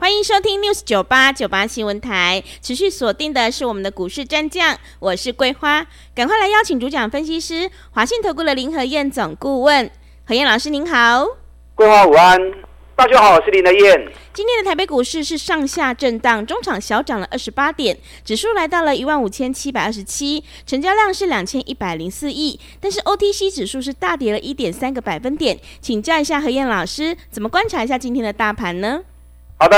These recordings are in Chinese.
欢迎收听 News 九八九八新闻台，持续锁定的是我们的股市战将，我是桂花，赶快来邀请主讲分析师华信投顾的林和燕总顾问，何燕老师您好，桂花午安，大家好，我是林和燕。今天的台北股市是上下震荡，中场小涨了二十八点，指数来到了一万五千七百二十七，成交量是两千一百零四亿，但是 OTC 指数是大跌了一点三个百分点，请教一下何燕老师，怎么观察一下今天的大盘呢？好的，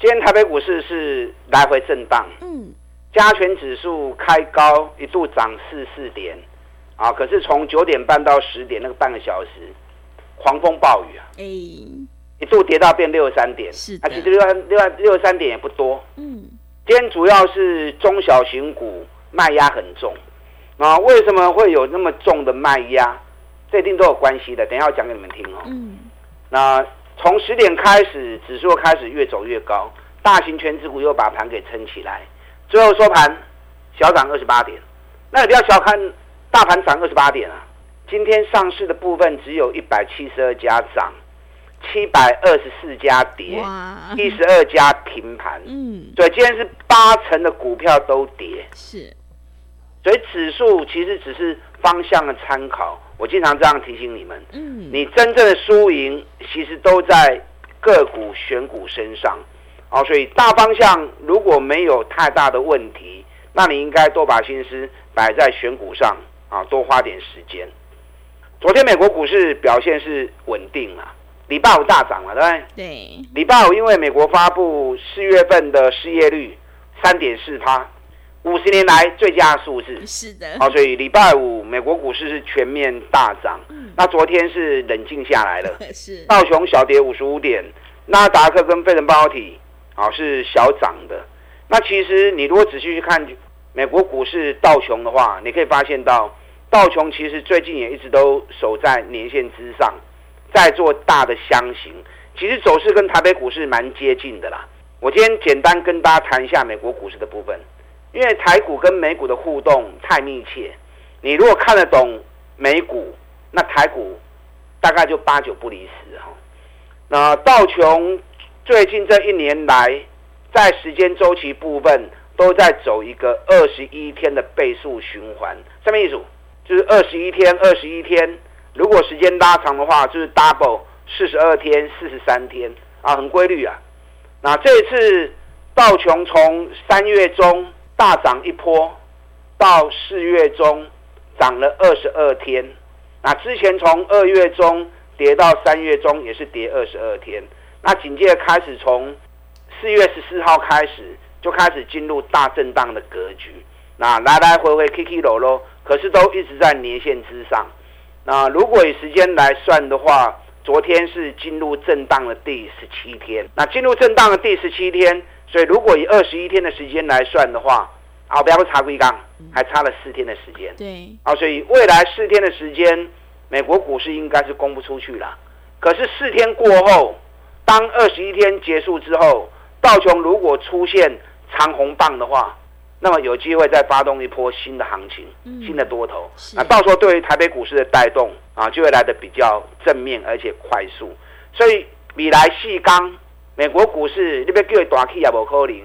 今天台北股市是来回震荡，嗯，加权指数开高一度涨四四点，啊，可是从九点半到十点那个半个小时，狂风暴雨啊，哎，一度跌到变六十三点，是的，啊，其实六六六十三点也不多，嗯，今天主要是中小型股卖压很重，啊，为什么会有那么重的卖压？这一定都有关系的，等一下我讲给你们听哦，嗯，那。从十点开始，指数开始越走越高，大型权值股又把盘给撑起来，最后收盘小涨二十八点。那你不要小看大盘涨二十八点啊！今天上市的部分只有一百七十二家涨，七百二十四家跌，一十二家平盘。嗯，所以今天是八成的股票都跌。是，所以指数其实只是方向的参考。我经常这样提醒你们，嗯，你真正的输赢其实都在个股选股身上，哦，所以大方向如果没有太大的问题，那你应该多把心思摆在选股上啊，多花点时间。昨天美国股市表现是稳定了，礼拜五大涨了，对不对？对。礼拜五因为美国发布四月份的失业率三点四趴。五十年来最佳数字是的，好，所以礼拜五美国股市是全面大涨。嗯，那昨天是冷静下来了，是道琼小跌五十五点，纳达克跟费城半导体啊是小涨的。那其实你如果仔细去看美国股市道琼的话，你可以发现到道琼其实最近也一直都守在年线之上，在做大的箱型，其实走势跟台北股市蛮接近的啦。我今天简单跟大家谈一下美国股市的部分。因为台股跟美股的互动太密切，你如果看得懂美股，那台股大概就八九不离十哈。那道琼最近这一年来，在时间周期部分都在走一个二十一天的倍数循环，什么意思？就是二十一天，二十一天，如果时间拉长的话，就是 double 四十二天、四十三天啊，很规律啊。那这次道琼从三月中。大涨一波，到四月中涨了二十二天。那之前从二月中跌到三月中也是跌二十二天。那紧接着开始从四月十四号开始就开始进入大震荡的格局。那来来回回起起落落，可是都一直在年线之上。那如果以时间来算的话，昨天是进入震荡的第十七天。那进入震荡的第十七天。所以，如果以二十一天的时间来算的话，啊，不要说差几天，还差了四天的时间。对，啊，所以未来四天的时间，美国股市应该是攻不出去了。可是四天过后，当二十一天结束之后，道琼如果出现长红棒的话，那么有机会再发动一波新的行情，新的多头。那到时候对于台北股市的带动啊，就会来得比较正面而且快速。所以，米来细钢。美国股市你别叫大起也无可能，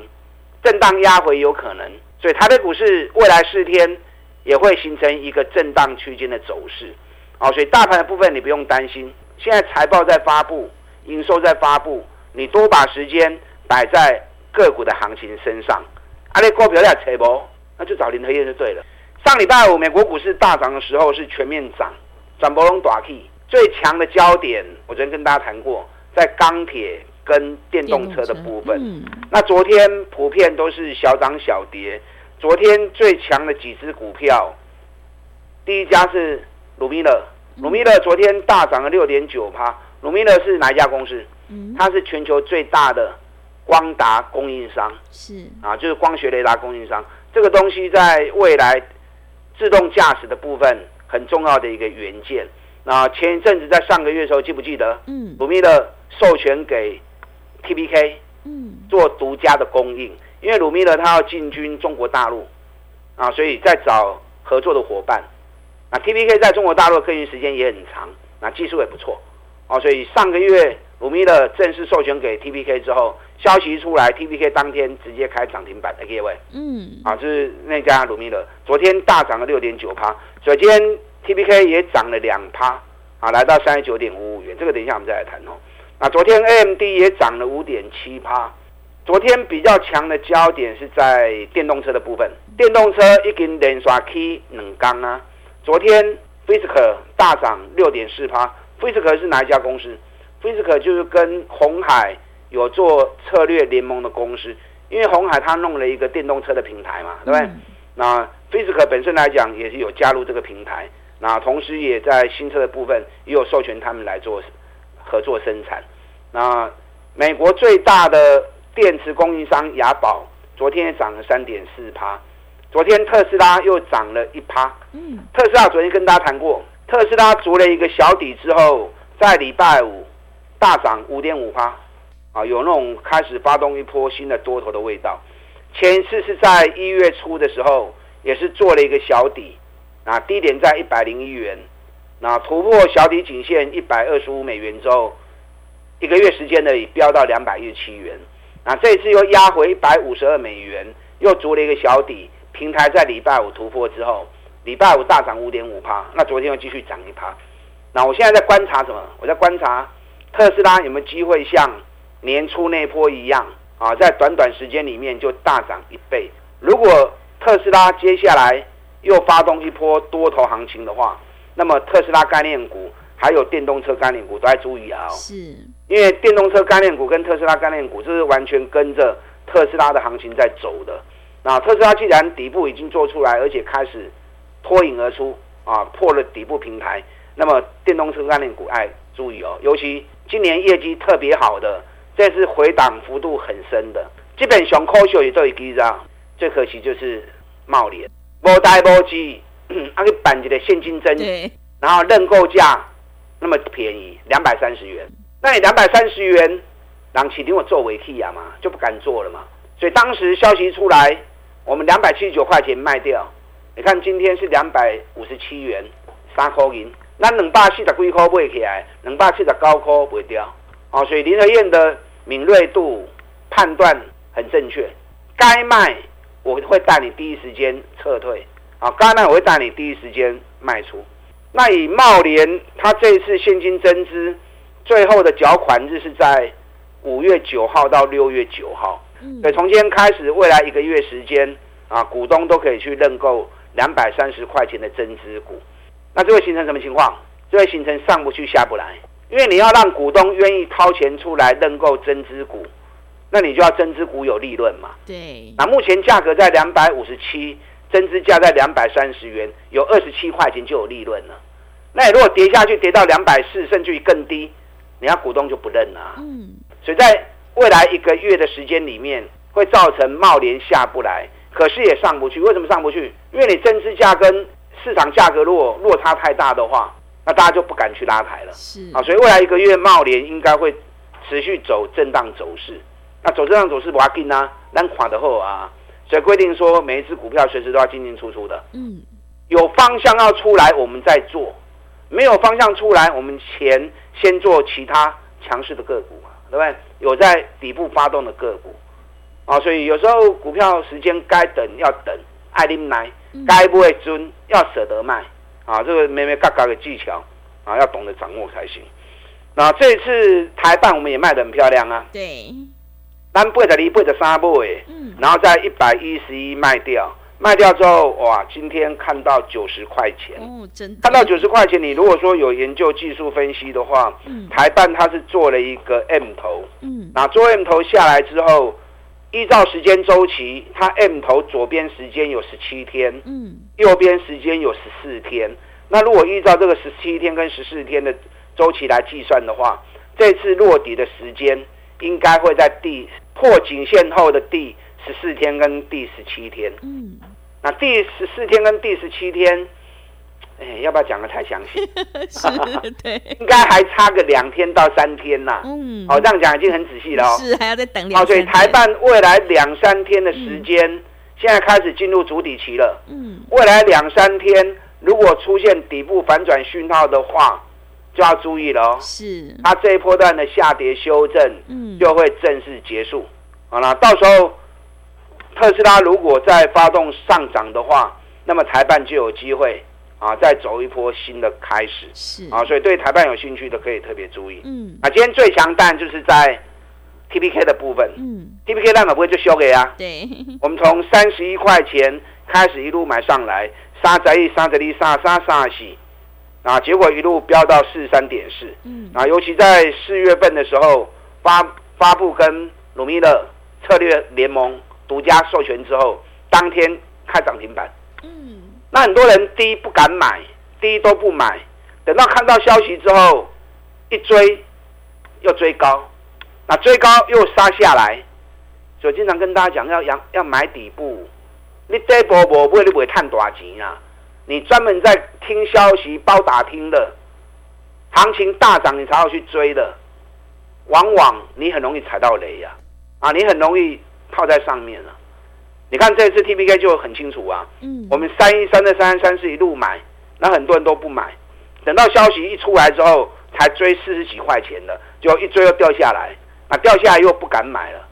震荡压回有可能，所以台北股市未来四天也会形成一个震荡区间的走势，哦，所以大盘的部分你不用担心，现在财报在发布，营收在发布，你多把时间摆在个股的行情身上，阿你股票要扯不，那就找林和燕就对了。上礼拜五美国股市大涨的时候是全面涨，涨波龙大起，最强的焦点我昨天跟大家谈过，在钢铁。跟电动车的部分，嗯、那昨天普遍都是小涨小跌。昨天最强的几只股票，第一家是鲁米勒，鲁米勒昨天大涨了六点九趴。鲁米勒是哪一家公司？嗯、它是全球最大的光达供应商，是啊，就是光学雷达供应商。这个东西在未来自动驾驶的部分很重要的一个元件。那前一阵子在上个月的时候，记不记得？嗯，鲁米勒授权给 TPK，嗯，做独家的供应，因为鲁米勒他要进军中国大陆，啊，所以在找合作的伙伴。那 TPK 在中国大陆的耕耘时间也很长，那技术也不错，哦，所以上个月鲁米勒正式授权给 TPK 之后，消息一出来，TPK 当天直接开涨停板的各位，嗯，啊，就是那家鲁米勒，昨天大涨了六点九趴，所以今天 TPK 也涨了两趴，啊，来到三十九点五五元，这个等一下我们再来谈哦。那昨天 AMD 也涨了五点七趴，昨天比较强的焦点是在电动车的部分，电动车已经连刷 K 两缸啊。昨天 Fisker 大涨六点四趴，Fisker 是哪一家公司？Fisker 就是跟红海有做策略联盟的公司，因为红海他弄了一个电动车的平台嘛，对不对？嗯、那 Fisker 本身来讲也是有加入这个平台，那同时也在新车的部分也有授权他们来做合作生产。那美国最大的电池供应商雅宝昨天也涨了三点四趴。昨天特斯拉又涨了一趴。嗯，特斯拉昨天跟大家谈过，特斯拉足了一个小底之后，在礼拜五大涨五点五趴，啊，有那种开始发动一波新的多头的味道。前一次是在一月初的时候，也是做了一个小底，啊，低点在一百零一元，那突破小底颈线一百二十五美元之后，一个月时间内飙到两百一十七元，啊，这一次又压回一百五十二美元，又筑了一个小底。平台在礼拜五突破之后，礼拜五大涨五点五趴，那昨天又继续涨一趴。那我现在在观察什么？我在观察特斯拉有没有机会像年初那波一样啊，在短短时间里面就大涨一倍。如果特斯拉接下来又发动一波多头行情的话，那么特斯拉概念股还有电动车概念股都要注意啊。是，因为电动车概念股跟特斯拉概念股这是完全跟着特斯拉的行情在走的。那特斯拉既然底部已经做出来，而且开始脱颖而出啊，破了底部平台，那么电动车概念股爱注意哦，尤其今年业绩特别好的，这是回档幅度很深的，基本上科学也都一记账。最可惜就是茂联，无代无机，啊去办一个现金增，对然后认购价那么便宜，两百三十元，那你两百三十元，让起定我做尾替啊嘛，就不敢做了嘛。所以当时消息出来。我们两百七十九块钱卖掉，你看今天是两百五十七元，三块银，那两百四十几块卖起来，两百七十九块卖掉，哦，所以林和燕的敏锐度判断很正确，该卖我会带你第一时间撤退，啊，该卖我会带你第一时间卖出。那以茂联，它这一次现金增资最后的缴款日是在五月九号到六月九号。对，从今天开始，未来一个月时间啊，股东都可以去认购两百三十块钱的增资股。那就会形成什么情况？就会形成上不去下不来，因为你要让股东愿意掏钱出来认购增资股，那你就要增资股有利润嘛。对。那目前价格在两百五十七，增资价在两百三十元，有二十七块钱就有利润了。那你如果跌下去，跌到两百四，甚至于更低，你要股东就不认了。嗯。所以在未来一个月的时间里面，会造成茂联下不来，可是也上不去。为什么上不去？因为你增资价跟市场价格如果落差太大的话，那大家就不敢去拉抬了。是啊，所以未来一个月贸联应该会持续走震荡走势。那走震荡走势不要紧啊，咱看得好啊。所以规定说，每一只股票随时都要进进出出的。嗯，有方向要出来，我们再做；没有方向出来，我们前先做其他强势的个股嘛。对不对？有在底部发动的个股啊，所以有时候股票时间该等要等，爱啉奶，该不会尊要舍得卖啊，这个咩咩嘎嘎的技巧啊，要懂得掌握才行。那这次台办我们也卖的很漂亮啊，对，单倍的离背的三倍，嗯，然后在一百一十一卖掉。卖掉之后，哇！今天看到九十块钱，哦，真的看到九十块钱。你如果说有研究技术分析的话，嗯，台办它是做了一个 M 头，嗯，那做 M 头下来之后，依照时间周期，它 M 头左边时间有十七天，嗯，右边时间有十四天。那如果依照这个十七天跟十四天的周期来计算的话，这次落底的时间应该会在第破颈线后的第十四天跟第十七天，嗯，那第十四天跟第十七天，哎，要不要讲的太详细？是，对，应该还差个两天到三天呐。嗯，哦，这样讲已经很仔细了哦。是，还要再等两。哦，所以台办未来两三天的时间，嗯、现在开始进入主底期了。嗯，未来两三天如果出现底部反转讯号的话，就要注意了哦。是，它这一波段的下跌修正，嗯，就会正式结束。好了，到时候。特斯拉如果再发动上涨的话，那么台办就有机会啊，再走一波新的开始。是啊，所以对台办有兴趣的可以特别注意。嗯，啊，今天最强弹就是在 TPK 的部分。嗯，TPK 那么不会就修给啊？对。我们从三十一块钱开始一路买上来，三十一、三十二、三三三洗，啊，结果一路飙到四十三点四。嗯，啊，尤其在四月份的时候发发布跟鲁米勒策略联盟。独家授权之后，当天开涨停板。嗯，那很多人低不敢买，低都不买，等到看到消息之后，一追又追高，那追高又杀下来，所以经常跟大家讲要要要买底部。你这波波不会你不会赚大钱啊？你专门在听消息包打听的，行情大涨你才要去追的，往往你很容易踩到雷呀！啊，你很容易。套在上面了，你看这次 TPK 就很清楚啊。嗯，我们三一三的三三是一路买，那很多人都不买，等到消息一出来之后，才追四十几块钱的，就一追又掉下来，啊掉下来又不敢买了。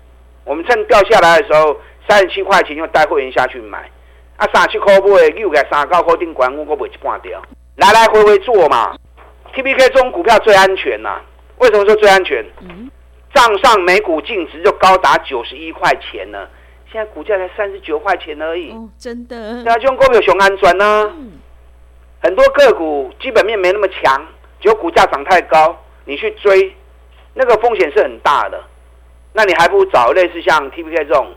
我们趁掉下来的时候，三十七块钱又带会员下去买，啊，三十七块买，又给三十九块定管，我我卖一半掉，来来回回做嘛。TPK 这种股票最安全呐、啊，为什么说最安全？嗯。账上每股净值就高达九十一块钱呢，现在股价才三十九块钱而已。哦，真的？对啊，就股票熊安转呢。很多个股基本面没那么强，只有股价涨太高，你去追，那个风险是很大的。那你还不如找类似像 TPK 这种，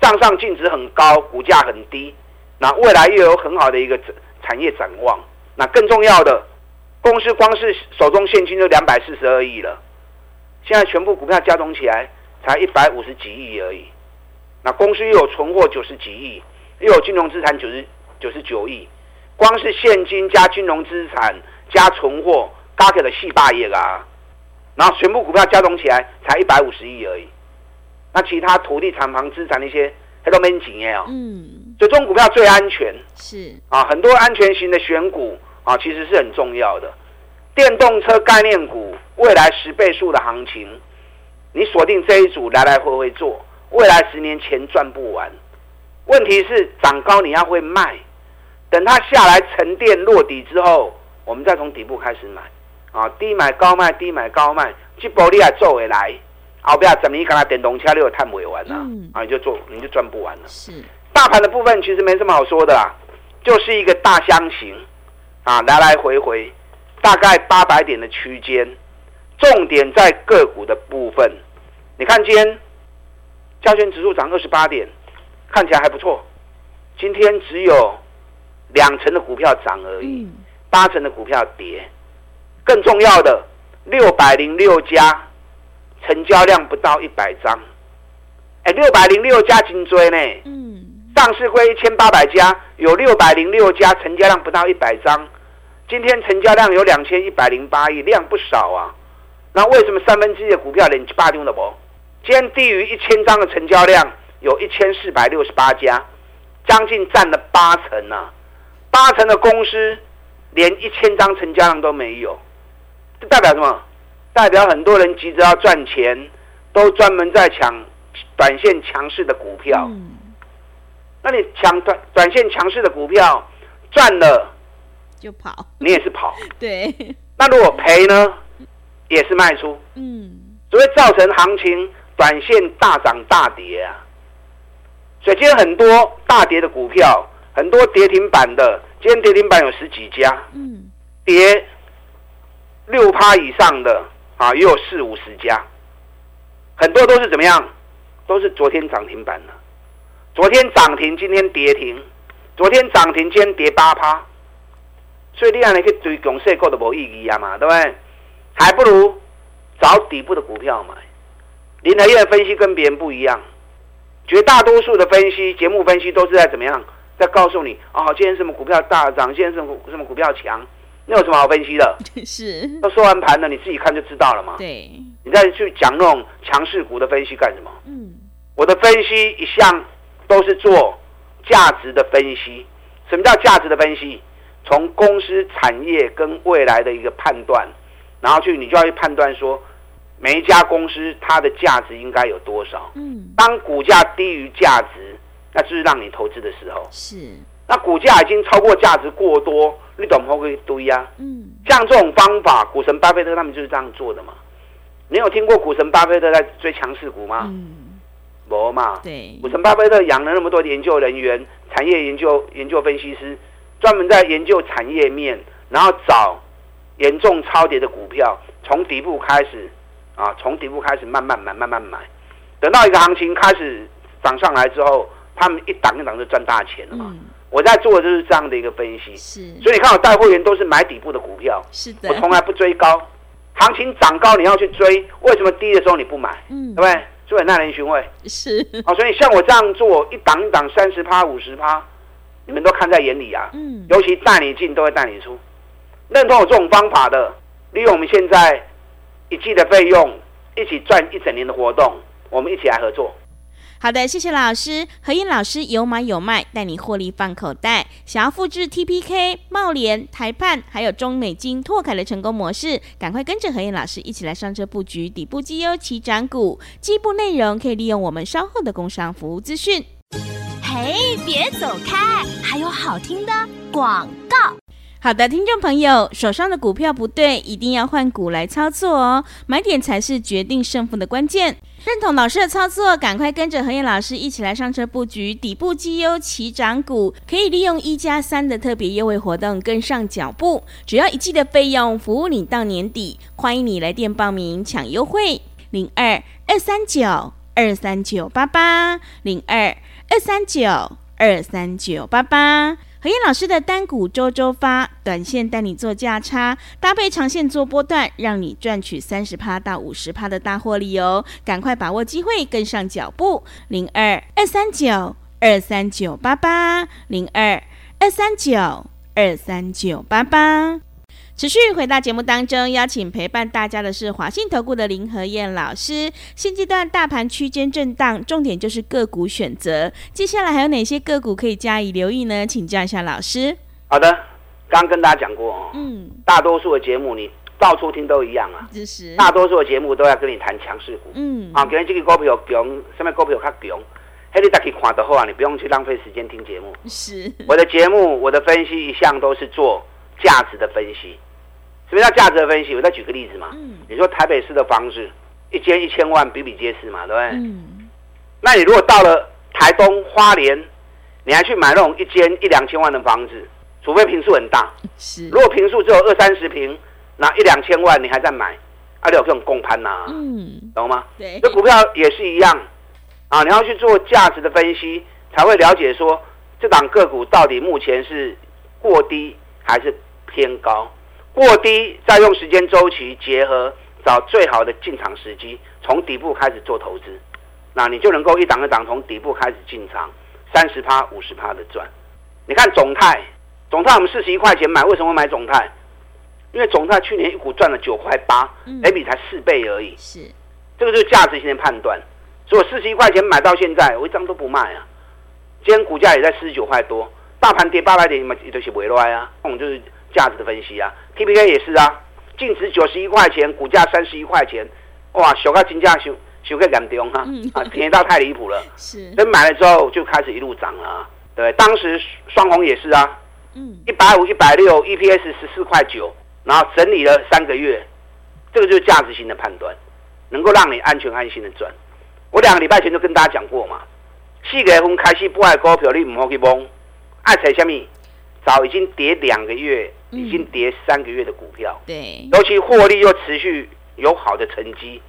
账上净值很高，股价很低，那未来又有很好的一个产业展望。那更重要的，公司光是手中现金就两百四十二亿了。现在全部股票加总起来才一百五十几亿而已，那公司又有存货九十几亿，又有金融资产九十九十九亿，光是现金加金融资产加存货，加起来四百亿啊！然后全部股票加总起来才一百五十亿而已，那其他土地、厂房资产那些，它都没钱耶哦。嗯，所以这种股票最安全是啊，很多安全型的选股啊，其实是很重要的。电动车概念股未来十倍数的行情，你锁定这一组来来回回做，未来十年钱赚不完。问题是涨高你要会卖，等它下来沉淀落底之后，我们再从底部开始买。啊，低买高卖，低买高卖，这波你也做回来，后边怎么你看它电动车你又探不完了，啊，你就做你就赚不完了。是大盘的部分其实没什么好说的啦，就是一个大箱型，啊，来来回回。大概八百点的区间，重点在个股的部分。你看今天加权指数涨二十八点，看起来还不错。今天只有两成的股票涨而已，八成的股票跌。更重要的，六百零六家成交量不到一百张。哎，六百零六家金追呢？嗯，上市柜一千八百家，有六百零六家成交量不到一百张。今天成交量有两千一百零八亿，量不少啊。那为什么三分之一的股票连八丢了不？今天低于一千张的成交量有一千四百六十八家，将近占了八成啊。八成的公司连一千张成交量都没有，这代表什么？代表很多人急着要赚钱，都专门在抢短线强势的股票。嗯、那你抢短短线强势的股票赚了？就跑，你也是跑，对。那如果赔呢，也是卖出，嗯，所以造成行情短线大涨大跌啊。所以今天很多大跌的股票，很多跌停板的，今天跌停板有十几家，嗯，跌六趴以上的啊，也有四五十家，很多都是怎么样？都是昨天涨停板的，昨天涨停，今天跌停，昨天涨停，今天跌八趴。所以你让你去追强势股都没意义啊嘛，对不对？还不如找底部的股票买。林和燕的分析跟别人不一样，绝大多数的分析节目分析都是在怎么样在告诉你哦，今天什么股票大涨，今天什么什么股票强，那有什么好分析的？是都收完盘了，你自己看就知道了嘛。对，你再去讲那种强势股的分析干什么？嗯，我的分析一向都是做价值的分析。什么叫价值的分析？从公司产业跟未来的一个判断，然后去你就要去判断说，每一家公司它的价值应该有多少。嗯，当股价低于价值，那就是让你投资的时候。是。那股价已经超过价值过多，你懂不会堆呀？嗯，像这种方法，股神巴菲特他们就是这样做的嘛。你有听过股神巴菲特在追强势股吗？嗯，没嘛。对。股神巴菲特养了那么多研究人员、产业研究研究分析师。专门在研究产业面，然后找严重超跌的股票，从底部开始啊，从底部开始慢慢买，慢慢买，等到一个行情开始涨上来之后，他们一档一档就赚大钱了嘛。嗯、我在做的就是这样的一个分析，是。所以你看我带会员都是买底部的股票，是的。我从来不追高，行情涨高你要去追，为什么低的时候你不买？嗯，对不对？所以很耐人寻味。是。啊，所以像我这样做，一档一档三十趴、五十趴。你们都看在眼里啊，嗯，尤其带你进都会带你出，认同我这种方法的，利用我们现在一季的费用，一起赚一整年的活动，我们一起来合作。好的，谢谢老师，何燕老师有买有卖，带你获利放口袋。想要复制 TPK、茂联、台判还有中美金、拓凯的成功模式，赶快跟着何燕老师一起来上车布局底部绩优起涨股。进一步内容可以利用我们稍后的工商服务资讯。嘿，别走开！还有好听的广告。好的，听众朋友，手上的股票不对，一定要换股来操作哦。买点才是决定胜负的关键。认同老师的操作，赶快跟着何燕老师一起来上车布局底部绩优起涨股，可以利用一加三的特别优惠活动跟上脚步。只要一季的费用，服务你到年底。欢迎你来电报名抢优惠，零二二三九二三九八八零二。二三九二三九八八，何燕老师的单股周周发，短线带你做价差，搭配长线做波段，让你赚取三十趴到五十趴的大获利哦！赶快把握机会，跟上脚步，零二二三九二三九八八，零二二三九二三九八八。持续回到节目当中，邀请陪伴大家的是华信投顾的林和燕老师。现阶段大盘区间震荡，重点就是个股选择。接下来还有哪些个股可以加以留意呢？请教一下老师。好的，刚刚跟大家讲过哦，嗯，大多数的节目你到处听都一样啊，就是大多数的节目都要跟你谈强势股，嗯，啊，给你这个股票强，什么股票较强，嘿，你大家看得好啊，你不用去浪费时间听节目。是，我的节目，我的分析一向都是做价值的分析。什么叫价值的分析？我再举个例子嘛。嗯。你说台北市的房子一间一千万，比比皆是嘛，对不对？嗯。那你如果到了台东花莲，你还去买那种一间一两千万的房子，除非坪数很大。是。如果坪数只有二三十坪，那一两千万你还在买，啊，你有这种共攀呐？嗯。懂吗？对。这股票也是一样啊，你要去做价值的分析，才会了解说这档个股到底目前是过低还是偏高。过低，再用时间周期结合，找最好的进场时机，从底部开始做投资，那你就能够一档一档从底部开始进场，三十趴、五十趴的赚。你看总泰，总泰我们四十一块钱买，为什么会买总泰？因为总泰去年一股赚了九块八，每笔才四倍而已。是，这个就是价值性的判断。所以我四十一块钱买到现在，我一张都不卖啊。今天股价也在四十九块多，大盘跌八百点，你们都是围来啊。我们就是。价值的分析啊，TPK 也是啊，净值九十一块钱，股价三十一块钱，哇，小块金价修修个感动哈，啊，便宜到太离谱了。是，等买了之后就开始一路涨了，啊。对，当时双红也是啊，嗯，一百五、一百六，EPS 十四块九，然后整理了三个月，这个就是价值型的判断，能够让你安全安心的赚。我两个礼拜前就跟大家讲过嘛，四月份开始不爱股票，你唔好去碰，爱踩什么？早已经跌两个月，已经跌三个月的股票，嗯、对，尤其获利又持续有好的成绩，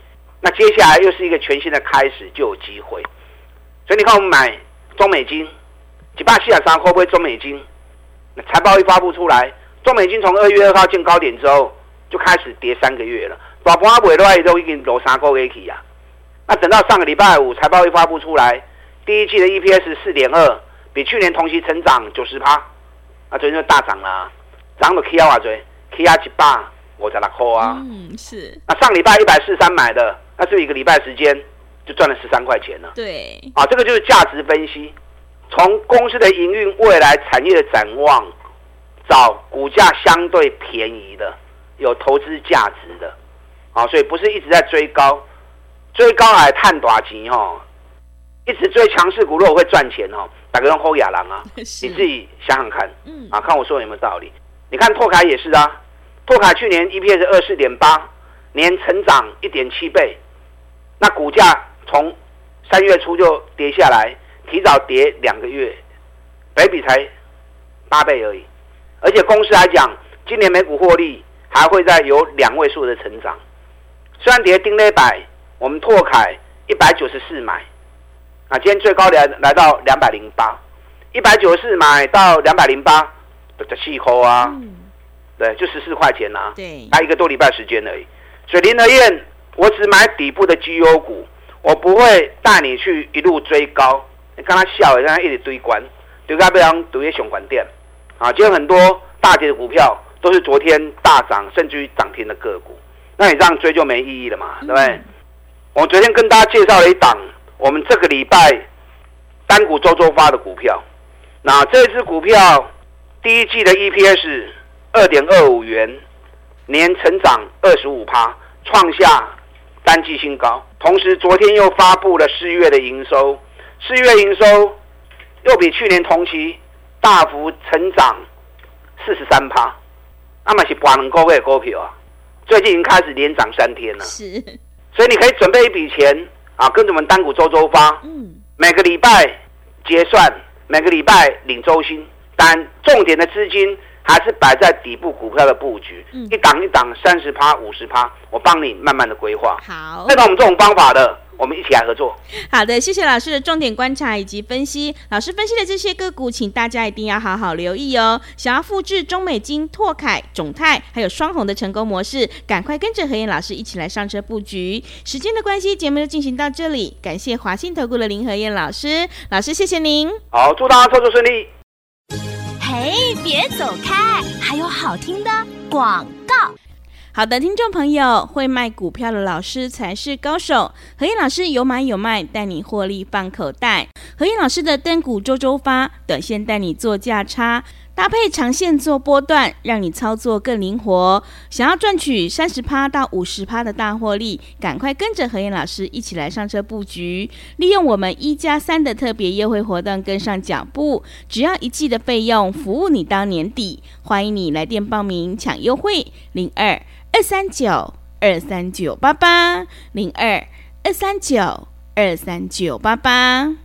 那接下来又是一个全新的开始，就有机会。所以你看，我们买中美金，几百七十三会不会中美金？那财报一发布出来，中美金从二月二号见高点之后，就开始跌三个月了。大盘尾都都已经落三个月去啊。那等到上个礼拜五财报一发布出来，第一季的 EPS 四点二。比去年同期成长九十趴，啊，昨天就大涨了，涨到 K 啊，最 K 啊七八，我才来扣啊。嗯，是。那上礼拜一百四十三买的，那是一个礼拜时间就赚了十三块钱了。对。啊，这个就是价值分析，从公司的营运、未来产业的展望，找股价相对便宜的、有投资价值的。啊，所以不是一直在追高，追高来探短期哈。一直追强势股，如果会赚钱哦，打个用后亚郎啊，你自己想想看，嗯啊，看我说有没有道理？你看拓凯也是啊，拓凯去年 EPS 是二四点八，年成长一点七倍，那股价从三月初就跌下来，提早跌两个月，北比才八倍而已，而且公司来讲，今年每股获利还会再有两位数的成长，虽然跌丁内百，我们拓凯一百九十四买。啊，今天最高来来到两百零八，一百九十四买到两百零八，这气候啊，嗯、对，就十四块钱呐、啊，对，还一个多礼拜时间而已。所以林和燕，我只买底部的绩优股，我不会带你去一路追高。你看他笑，让他一直堆关，堆到不让堆些熊管店。啊，今天很多大跌的股票都是昨天大涨甚至于涨停的个股，那你这样追就没意义了嘛，对不对？嗯、我昨天跟大家介绍了一档。我们这个礼拜单股周周发的股票，那这支股票第一季的 EPS 二点二五元，年成长二十五趴，创下单季新高。同时，昨天又发布了四月的营收，四月营收又比去年同期大幅成长四十三趴。那么是半年高位的股票啊，最近已经开始连涨三天了。是，所以你可以准备一笔钱。啊，跟着我们单股周周发，嗯，每个礼拜结算，每个礼拜领周薪，但重点的资金还是摆在底部股票的布局，嗯，一档一档三十趴、五十趴，我帮你慢慢的规划。好，那我们这种方法的。我们一起来合作。好的，谢谢老师的重点观察以及分析。老师分析的这些个股，请大家一定要好好留意哦。想要复制中美金、拓凯、种泰还有双红的成功模式，赶快跟着何燕老师一起来上车布局。时间的关系，节目就进行到这里。感谢华信投顾的林何燕老师，老师谢谢您。好，祝大家操作顺利。哎，别走开，还有好听的广告。好的，听众朋友，会卖股票的老师才是高手。何燕老师有买有卖，带你获利放口袋。何燕老师的单股周周发，短线带你做价差，搭配长线做波段，让你操作更灵活。想要赚取三十趴到五十趴的大获利，赶快跟着何燕老师一起来上车布局，利用我们一加三的特别优惠活动跟上脚步，只要一季的费用，服务你到年底。欢迎你来电报名抢优惠，零二。二三九二三九八八零二二三九二三九八八。